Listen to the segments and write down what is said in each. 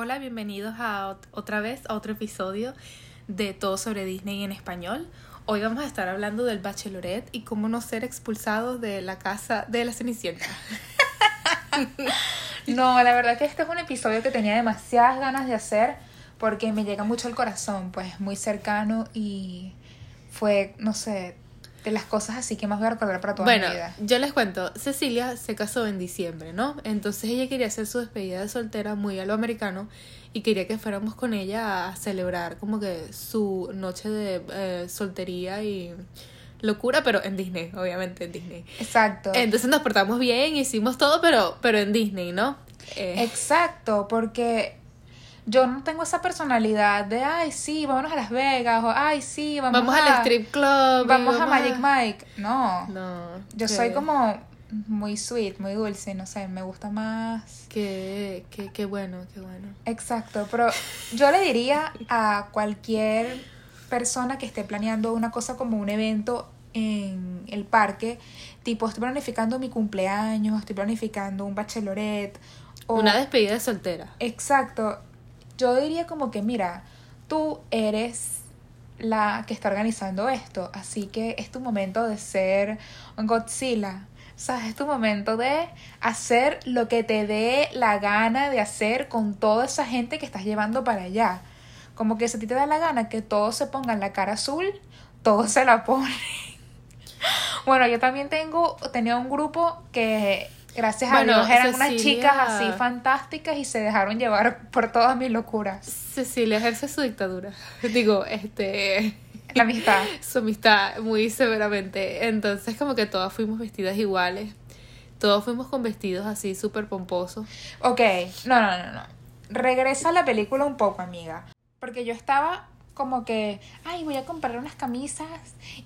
Hola, bienvenidos a ot- otra vez a otro episodio de Todo sobre Disney en español. Hoy vamos a estar hablando del Bachelorette y cómo no ser expulsados de la casa de la Cenicienta. No, la verdad que este es un episodio que tenía demasiadas ganas de hacer porque me llega mucho al corazón, pues muy cercano y fue, no sé, de las cosas así que más voy a recordar para toda Bueno, mi vida. yo les cuento, Cecilia se casó en diciembre, ¿no? Entonces ella quería hacer su despedida de soltera muy a lo americano y quería que fuéramos con ella a celebrar como que su noche de eh, soltería y locura, pero en Disney, obviamente en Disney. Exacto. Entonces nos portamos bien, hicimos todo, pero, pero en Disney, ¿no? Eh, Exacto, porque yo no tengo esa personalidad de, ay, sí, vámonos a Las Vegas o, ay, sí, vamos, vamos a, al strip club. Vamos a Magic Mike. No, No. yo soy como muy sweet, muy dulce, no sé, me gusta más Que, que, que bueno, qué bueno. Exacto, pero yo le diría a cualquier persona que esté planeando una cosa como un evento en el parque, tipo estoy planificando mi cumpleaños, estoy planificando un bachelorette o Una despedida de soltera. Exacto. Yo diría como que mira, tú eres la que está organizando esto, así que es tu momento de ser Godzilla. O sea, es tu momento de hacer lo que te dé la gana de hacer con toda esa gente que estás llevando para allá. Como que si a ti te da la gana que todos se pongan la cara azul, todos se la ponen. Bueno, yo también tengo, tenía un grupo que gracias Bueno, a Dios eran unas chicas así fantásticas y se dejaron llevar por todas mis locuras. Cecilia ejerce su dictadura. Digo, este. La amistad. su amistad muy severamente. Entonces, como que todas fuimos vestidas iguales. Todos fuimos con vestidos así súper pomposos. Ok, no, no, no, no. Regresa a la película un poco, amiga. Porque yo estaba como que, ay, voy a comprar unas camisas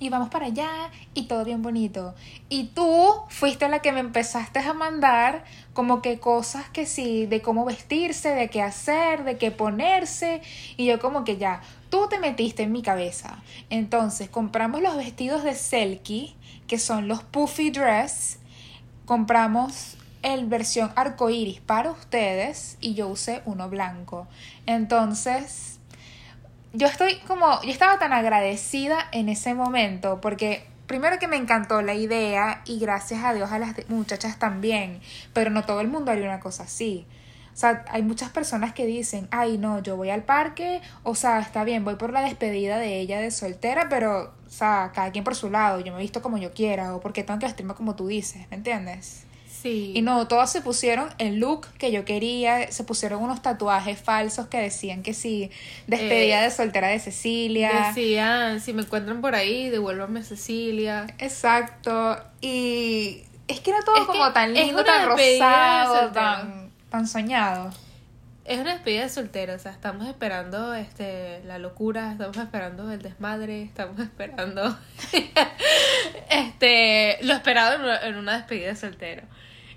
y vamos para allá y todo bien bonito. Y tú fuiste la que me empezaste a mandar como que cosas que sí, de cómo vestirse, de qué hacer, de qué ponerse. Y yo como que ya, tú te metiste en mi cabeza. Entonces compramos los vestidos de Selkie, que son los puffy dress. Compramos el versión arcoiris para ustedes y yo usé uno blanco. Entonces, yo estoy como, yo estaba tan agradecida en ese momento porque primero que me encantó la idea y gracias a Dios a las muchachas también, pero no todo el mundo haría una cosa así. O sea, hay muchas personas que dicen, ay no, yo voy al parque, o sea, está bien, voy por la despedida de ella de soltera, pero, o sea, cada quien por su lado, yo me visto como yo quiera, o porque tengo que vestirme como tú dices, ¿me entiendes? Sí. Y no, todas se pusieron el look que yo quería, se pusieron unos tatuajes falsos que decían que sí, despedida Eh, de soltera de Cecilia. Decían, si me encuentran por ahí, devuélvanme a Cecilia. Exacto. Y es que era todo Es como tan lindo, tan rosado, soltero. tan, tan soñado. Es una despedida de soltera, o sea, estamos esperando este la locura, estamos esperando el desmadre, estamos esperando este lo esperado en una, en una despedida de soltero.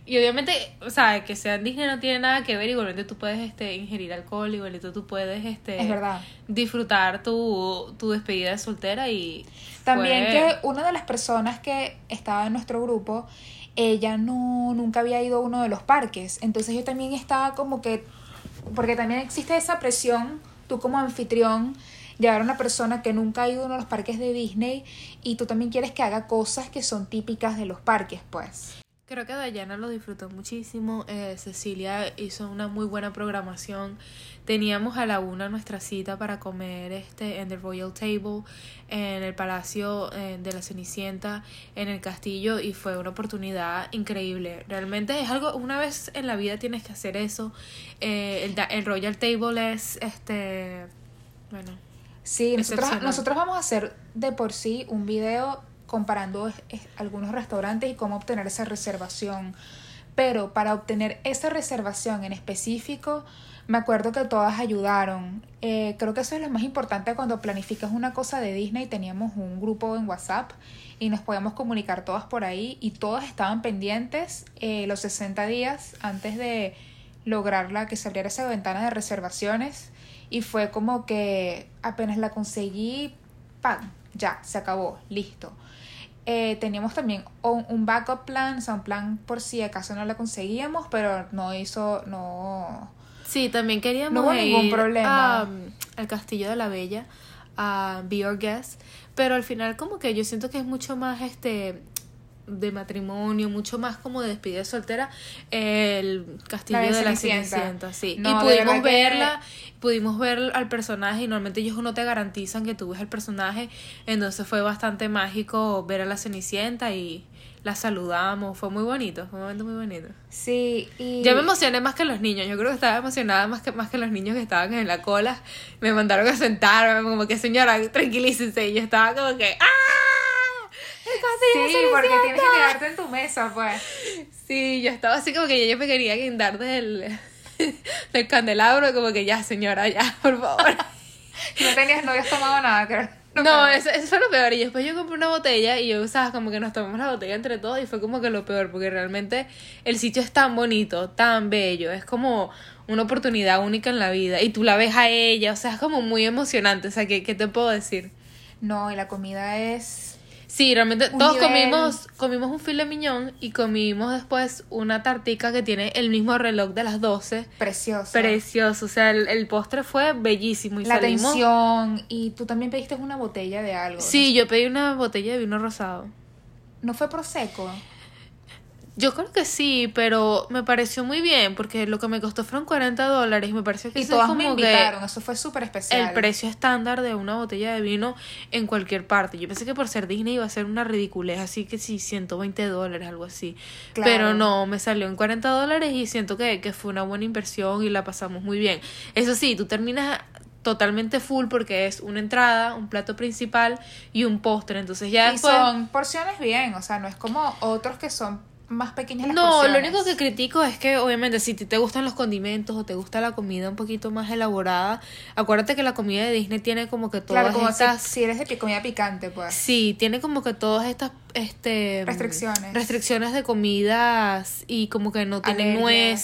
Y obviamente, o sea, que sea en Disney no tiene nada que ver, igualmente tú puedes este ingerir alcohol, igualmente tú puedes este Es verdad. disfrutar tu, tu despedida de soltera y También fue- que una de las personas que estaba en nuestro grupo, ella no nunca había ido a uno de los parques. Entonces yo también estaba como que, porque también existe esa presión, tú como anfitrión, llevar a una persona que nunca ha ido a uno de los parques de Disney y tú también quieres que haga cosas que son típicas de los parques, pues. Creo que Dayana lo disfrutó muchísimo. eh, Cecilia hizo una muy buena programación. Teníamos a la una nuestra cita para comer este en The Royal Table, en el Palacio eh, de la Cenicienta, en el castillo, y fue una oportunidad increíble. Realmente es algo, una vez en la vida tienes que hacer eso. Eh, el, el Royal Table es este. Bueno, Sí, nosotros, nosotros vamos a hacer de por sí un video comparando algunos restaurantes y cómo obtener esa reservación. Pero para obtener esa reservación en específico, me acuerdo que todas ayudaron. Eh, creo que eso es lo más importante cuando planificas una cosa de Disney. Teníamos un grupo en WhatsApp y nos podíamos comunicar todas por ahí y todas estaban pendientes eh, los 60 días antes de lograr la que se abriera esa ventana de reservaciones y fue como que apenas la conseguí, ¡pam! Ya, se acabó, listo. Eh, teníamos también un, un backup plan, o sea, un plan por si acaso no la conseguíamos, pero no hizo, no, Sí, también queríamos No hubo ningún ir problema. a, al Castillo de la Bella, a Be Your Guest, pero al final como que yo siento que es mucho más este de matrimonio, mucho más como de despedida soltera, el castillo La de la Cenicienta. Sí. No, y pudimos que- verla, pudimos ver al personaje y normalmente ellos no te garantizan que tú ves el personaje, entonces fue bastante mágico ver a la Cenicienta y la saludamos, fue muy bonito, fue un momento muy bonito. Sí, y... Yo me emocioné más que los niños. Yo creo que estaba emocionada más que, más que los niños que estaban en la cola. Me mandaron a sentarme, como que señora, tranquilícense. Y yo estaba como que ¡Ah! ¡El castillo de Sí, porque tienes que quedarte en tu mesa, pues. Sí, yo estaba así como que yo me quería guindar del, del candelabro, como que ya, señora, ya, por favor. No tenías, no habías tomado nada, creo. No, eso, eso fue lo peor. Y después yo compré una botella y yo, ¿sabes? Como que nos tomamos la botella entre todos y fue como que lo peor, porque realmente el sitio es tan bonito, tan bello, es como una oportunidad única en la vida y tú la ves a ella, o sea, es como muy emocionante, o sea, ¿qué, qué te puedo decir? No, y la comida es... Sí, realmente Un todos nivel. comimos comimos un filet miñón y comimos después una tartica que tiene el mismo reloj de las 12. Precioso. Precioso, o sea, el, el postre fue bellísimo y la salimos... atención. Y tú también pediste una botella de algo. Sí, yo pedí una botella de vino rosado. ¿No fue prosecco? Yo creo que sí, pero me pareció muy bien porque lo que me costó fueron 40 dólares y me pareció que Y eso es todas como me que invitaron. Eso fue súper especial. el precio estándar de una botella de vino en cualquier parte. Yo pensé que por ser Disney iba a ser una ridiculez, así que sí, 120 dólares, algo así. Claro. Pero no, me salió en 40 dólares y siento que, que fue una buena inversión y la pasamos muy bien. Eso sí, tú terminas totalmente full porque es una entrada, un plato principal y un postre. Entonces ya Y después... son porciones bien. O sea, no es como otros que son más pequeñas las No, lo único que critico es que obviamente si te gustan los condimentos o te gusta la comida un poquito más elaborada, acuérdate que la comida de Disney tiene como que todas Claro, como estas si, si eres de comida picante, pues. Sí, tiene como que todas estas este Restricciones. restricciones de comidas y como que no tienen Alergias,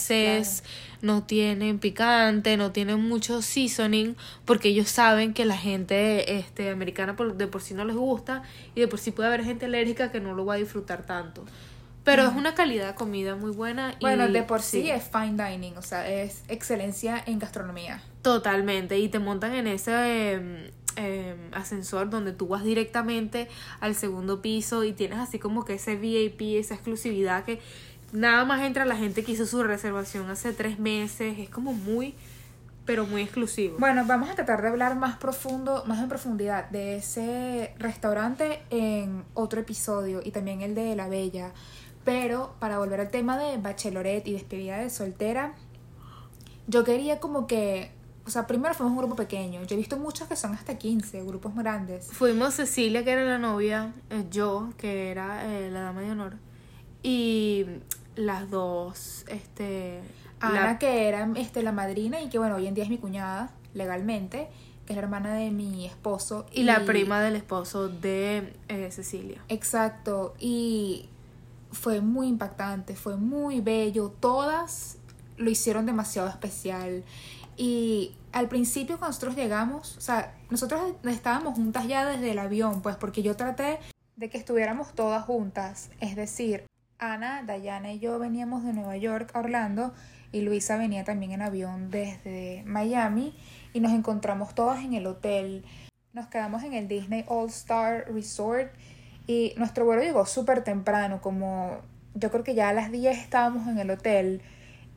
nueces, no tienen picante, no tienen mucho seasoning, porque ellos saben que la gente este americana por, de por sí no les gusta y de por sí puede haber gente alérgica que no lo va a disfrutar tanto. Pero es una calidad de comida muy buena. Y, Bueno, de por sí, es fine dining, o sea, es excelencia en gastronomía. Totalmente, y te montan en ese eh, eh, ascensor donde tú vas directamente al segundo piso y tienes así como que ese VIP, esa exclusividad que nada más entra la gente que hizo su reservación hace tres meses, es como muy, pero muy exclusivo. Bueno, vamos a tratar de hablar más profundo, más en profundidad de ese restaurante en otro episodio y también el de La Bella. Pero para volver al tema de bachelorette y despedida de soltera, yo quería como que, o sea, primero fuimos un grupo pequeño. Yo he visto muchos que son hasta 15, grupos grandes. Fuimos Cecilia, que era la novia, eh, yo, que era eh, la dama de honor, y las dos, este... Ana, la- que era este, la madrina y que bueno, hoy en día es mi cuñada, legalmente, que es la hermana de mi esposo. y la prima del esposo de eh, Cecilia. Exacto, y fue muy impactante, fue muy bello, todas lo hicieron demasiado especial. Y al principio cuando nosotros llegamos, o sea, nosotros estábamos juntas ya desde el avión, pues porque yo traté de que estuviéramos todas juntas, es decir, Ana, Dayana y yo veníamos de Nueva York a Orlando y Luisa venía también en avión desde Miami y nos encontramos todas en el hotel. Nos quedamos en el Disney All Star Resort y nuestro vuelo llegó súper temprano, como yo creo que ya a las 10 estábamos en el hotel.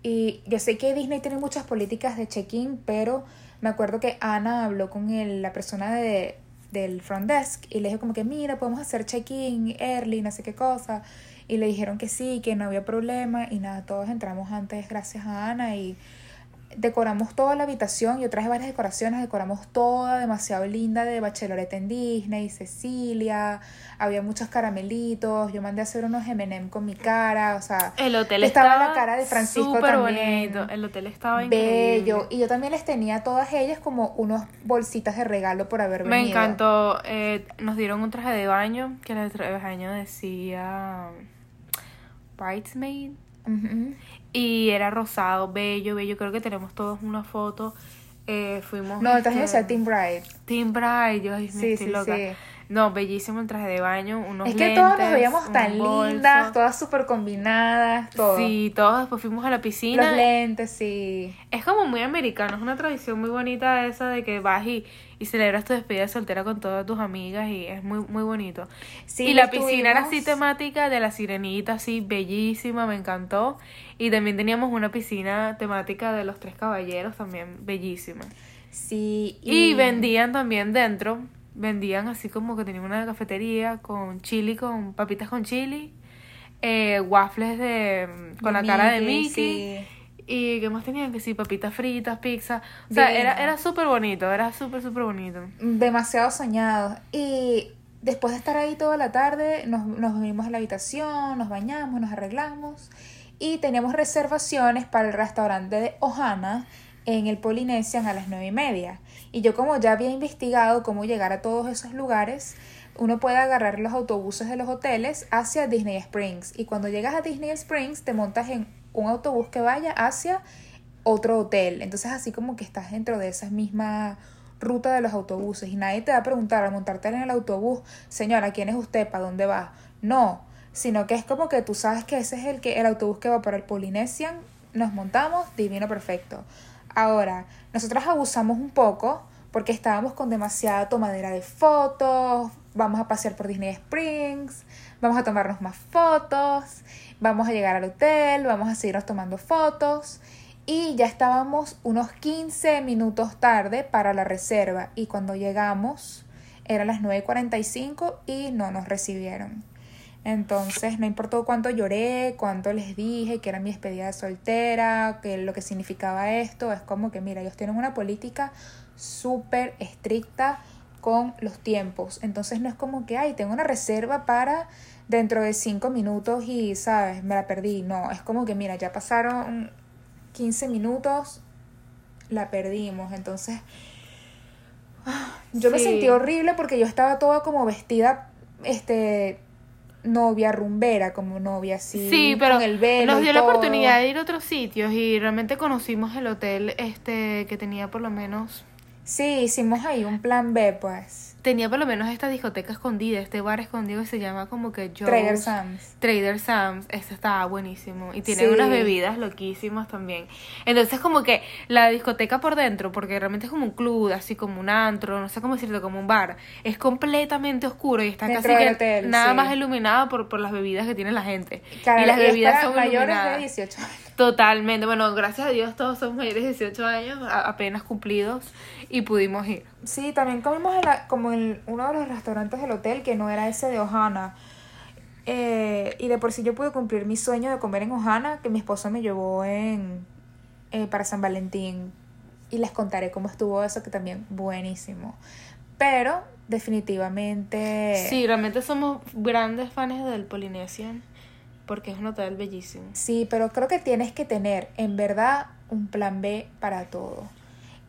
Y yo sé que Disney tiene muchas políticas de check-in, pero me acuerdo que Ana habló con el- la persona de, del front desk y le dijo como que, mira, podemos hacer check-in early, no sé qué cosa. Y le dijeron que sí, que no había problema y nada, todos entramos antes gracias a Ana y decoramos toda la habitación. Yo traje varias decoraciones, decoramos toda demasiado linda de Bachelorette en Disney, Cecilia, había muchos caramelitos, yo mandé a hacer unos M&M con mi cara, o sea, El hotel estaba estaba, la cara de Francisco súper también. bonito. El hotel estaba increíble. bello. Y yo también les tenía a todas ellas como unos bolsitas de regalo por haber Me venido. encantó. eh, nos dieron un traje de baño que el traje de baño decía Bridesmaid Y era rosado, bello, bello. Creo que tenemos todos una foto. Eh, fuimos. No, este, decía Team Bride. Team Bride. Yo ay, me Sí, estoy sí, loca. sí. No, bellísimo el traje de baño, unos Es que lentes, todas nos veíamos tan bolso. lindas, todas súper combinadas, todo. Sí, todos después fuimos a la piscina. Los lentes, sí. Es como muy americano, es una tradición muy bonita esa de que vas y, y celebras tu despedida de soltera con todas tus amigas y es muy muy bonito. Sí, y la piscina era así temática de la sirenita, así bellísima, me encantó. Y también teníamos una piscina temática de los tres caballeros, también bellísima. Sí, Y vendían también dentro, vendían así como que tenían una cafetería con chili, con papitas con chili, eh, waffles de con de la cara de Mickey, sí. Y qué más tenían que sí, papitas fritas, pizza. O sea, era, era súper bonito, era súper, súper bonito. demasiado soñados. Y después de estar ahí toda la tarde, nos, nos vinimos a la habitación, nos bañamos, nos arreglamos y teníamos reservaciones para el restaurante de Ohana en el Polynesian a las nueve y media. Y yo como ya había investigado cómo llegar a todos esos lugares, uno puede agarrar los autobuses de los hoteles hacia Disney Springs. Y cuando llegas a Disney Springs, te montas en un autobús que vaya hacia otro hotel. Entonces así como que estás dentro de esa misma ruta de los autobuses y nadie te va a preguntar al montarte en el autobús, señora, ¿quién es usted? ¿Para dónde va? No, sino que es como que tú sabes que ese es el que el autobús que va para el Polynesian, nos montamos, divino perfecto. Ahora, nosotras abusamos un poco porque estábamos con demasiada tomadera de fotos, vamos a pasear por Disney Springs, vamos a tomarnos más fotos, vamos a llegar al hotel, vamos a seguirnos tomando fotos y ya estábamos unos 15 minutos tarde para la reserva y cuando llegamos eran las 9.45 y no nos recibieron. Entonces, no importó cuánto lloré, cuánto les dije que era mi despedida de soltera, que lo que significaba esto, es como que, mira, ellos tienen una política súper estricta con los tiempos. Entonces, no es como que, ay, tengo una reserva para dentro de cinco minutos y, ¿sabes? Me la perdí. No, es como que, mira, ya pasaron 15 minutos, la perdimos. Entonces, ah, yo me Sí. sentí horrible porque yo estaba toda como vestida, este, novia rumbera, como novia así. Sí, pero con el velo nos y dio la oportunidad de ir a otros sitios y realmente conocimos el hotel este que tenía por lo menos Sí, hicimos ahí un plan B, pues. Tenía por lo menos esta discoteca escondida, este bar escondido que se llama como que Joe's Trader Sam's. Trader Sam's, este estaba buenísimo y tiene Sí. unas bebidas loquísimas también. Entonces como que la discoteca por dentro, porque realmente es como un club, así como un antro, no sé cómo decirlo, como un bar, es completamente oscuro y está Dentro casi del que hotel, nada sí. más iluminado por, por las bebidas que tiene la gente. Claro, y las y bebidas son mayores iluminadas. de 18 años. Totalmente. Bueno, gracias a Dios todos somos mayores de 18 años, apenas cumplidos, y pudimos ir. Sí, también comimos en la- como en uno de los restaurantes del hotel que no era ese de Ohana. Eh, y de por sí yo pude cumplir mi sueño de comer en Ohana, que mi esposo me llevó en eh, para San Valentín. Y les contaré cómo estuvo eso, que también buenísimo. Pero definitivamente... Sí, realmente somos grandes fans del Polynesian, porque es un hotel bellísimo. Sí, pero creo que tienes que tener en verdad un plan B para todo.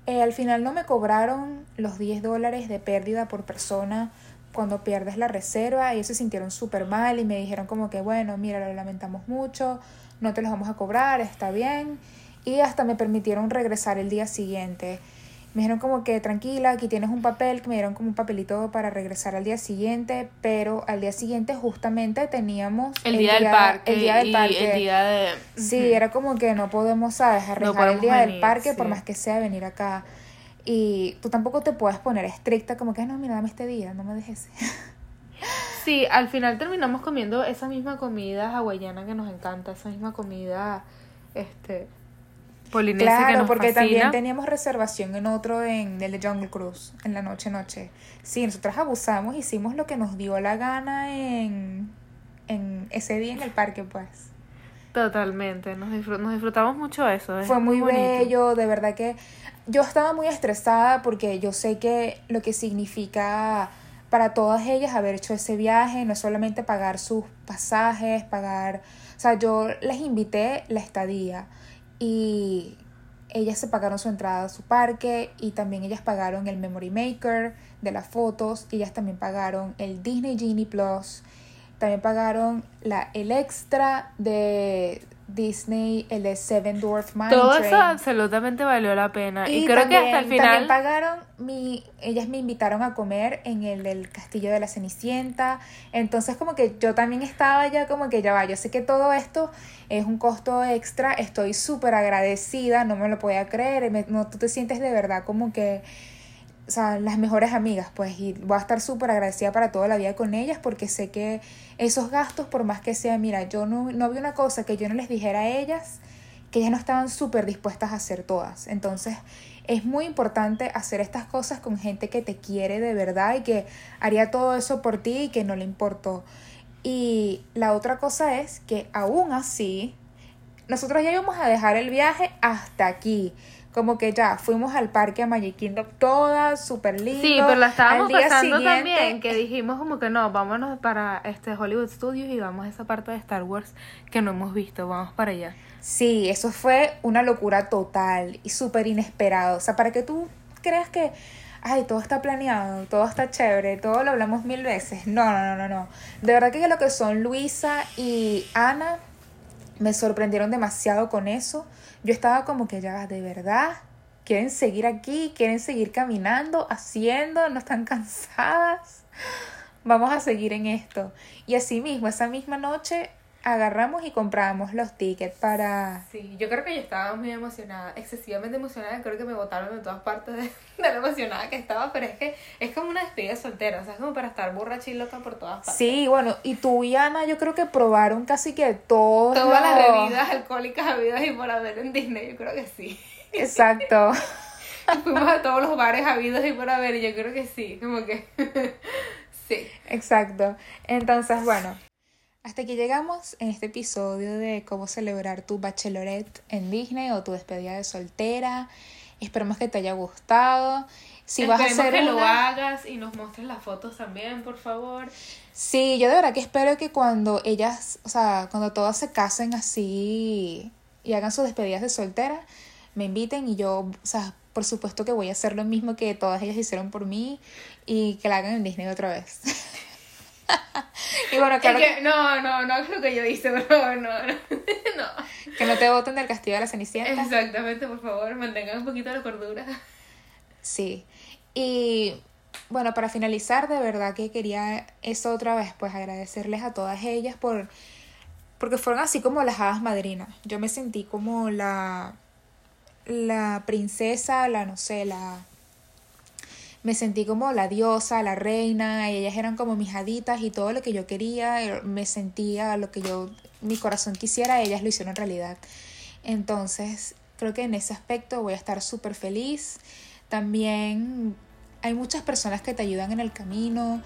Eh, al final no me cobraron los 10 dólares de pérdida por persona cuando pierdes la reserva. Ellos se sintieron súper mal y me dijeron como que, bueno, mira, lo lamentamos mucho, no te los vamos a cobrar, está bien. Y hasta me permitieron regresar el día siguiente. Me dijeron como que tranquila, aquí tienes un papel, que me dieron como un papelito para regresar al día siguiente, pero al día siguiente justamente teníamos El, día, del parque. el día del y parque. el día de... Sí, era como que no podemos, ¿sabes? Arriesgar el podemos día del parque por más que sea venir acá. Y tú tampoco te puedes poner estricta como que, "Ay, no, mira, dame este día, no me dejes. Sí, al final terminamos comiendo esa misma comida hawaiana que nos encanta, esa misma comida este polinesia que claro, nos porque fascina. también teníamos reservación en otro, en el de Jungle Cruise, en la noche noche. Sí, nosotras abusamos, hicimos lo que nos dio la gana en, en ese día en el parque, pues. Totalmente, nos, disfrut- nos disfrutamos mucho eso. es Fue muy bonito. bello, de verdad que yo estaba muy estresada porque yo sé que lo que significa para todas ellas haber hecho ese viaje, no es solamente pagar sus pasajes, pagar, o sea, yo les invité la estadía y ellas se pagaron su entrada a su parque y también ellas pagaron el Memory Maker de las fotos, ellas también pagaron el Disney Genie Plus, también pagaron la, el extra de Disney, el de Seven Dwarf Mine Todo Train. eso absolutamente valió la pena. Y, Y creo también, que hasta el también final. pagaron mi, ellas me invitaron a comer en el del castillo de la Cenicienta. Entonces como que yo también estaba ya como que ya va, yo sé que todo esto es un costo extra, estoy súper agradecida, no me lo podía creer, me- no, tú te sientes de verdad como que, o sea, las mejores amigas, pues, y voy a estar súper agradecida para toda la vida con ellas porque sé que esos gastos, por más que sea, mira, yo no, no vi una cosa que yo no les dijera a ellas, que ellas no estaban súper dispuestas a hacer todas. Entonces, es muy importante hacer estas cosas con gente que te quiere de verdad y que haría todo eso por ti y que no le importó. Y la otra cosa es que aún así, nosotros ya íbamos a dejar el viaje hasta aquí. Como que ya fuimos al parque a Magic Kingdom todas súper lindo. Sí, pero la estábamos pasando siguiente- también, que dijimos como que no, vámonos para este Hollywood Studios y vamos a esa parte de Star Wars que no hemos visto, vamos para allá. Sí, eso fue una locura total y súper inesperado. O sea, para que tú creas que, ay, todo está planeado, todo está chévere, todo lo hablamos mil veces. No, no, no, no, no. De verdad que lo que son Luisa y Ana me sorprendieron demasiado con eso. Yo estaba como que ya, de verdad, quieren seguir aquí, quieren seguir caminando, haciendo, no están cansadas. Vamos a seguir en esto. Y así mismo, esa misma noche agarramos y compramos los tickets para... Sí, yo creo que yo estaba muy emocionada, excesivamente emocionada, creo que me botaron de todas partes de, de lo emocionada que estaba, pero es que es como una despedida soltera, o sea, es como para estar borracha y loca por todas partes. Sí, bueno, y tú y Ana yo creo que probaron casi que todos Todas las bebidas alcohólicas habidas y por haber en Disney, yo creo que sí. Exacto. Fuimos a todos los bares habidos y por haber, y yo creo que sí, como que sí. Exacto. Entonces, bueno, hasta aquí llegamos en este episodio de cómo celebrar tu bachelorette en Disney o tu despedida de soltera. Esperemos que te haya gustado. Si vas a hacer que lo hagas y nos muestres las fotos también, por favor. Sí, yo de verdad que espero que cuando ellas, o sea, cuando todas se casen así y hagan sus despedidas de soltera, me inviten y yo, o sea, por supuesto que voy a hacer lo mismo que todas ellas hicieron por mí y que la hagan en Disney otra vez. y bueno, claro que, no, no, no hagas lo que yo hice, por favor, no, no. no. que no te voten del castillo de la Cenicienta. Exactamente, por favor, mantengan un poquito la cordura. Sí. Y bueno, para finalizar, de verdad que quería eso otra vez, pues agradecerles a todas ellas por porque fueron así como las hadas madrinas. Yo me sentí como la la princesa, la no sé, la me sentí como la diosa, la reina, y ellas eran como mis haditas y todo lo que yo quería, eh, me sentía lo que yo mi corazón quisiera, ellas lo hicieron realidad. Entonces, creo que en ese aspecto voy a estar súper feliz. También hay muchas personas que te ayudan en el camino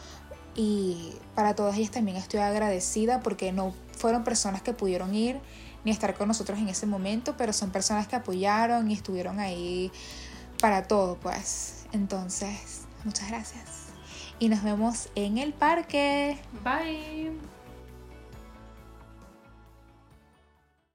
y para todas ellas también estoy agradecida porque no fueron personas que pudieron ir ni estar con nosotros en ese momento, pero son personas que apoyaron y estuvieron ahí para todo, pues. Entonces, muchas gracias. Y nos vemos en el parque. Bye.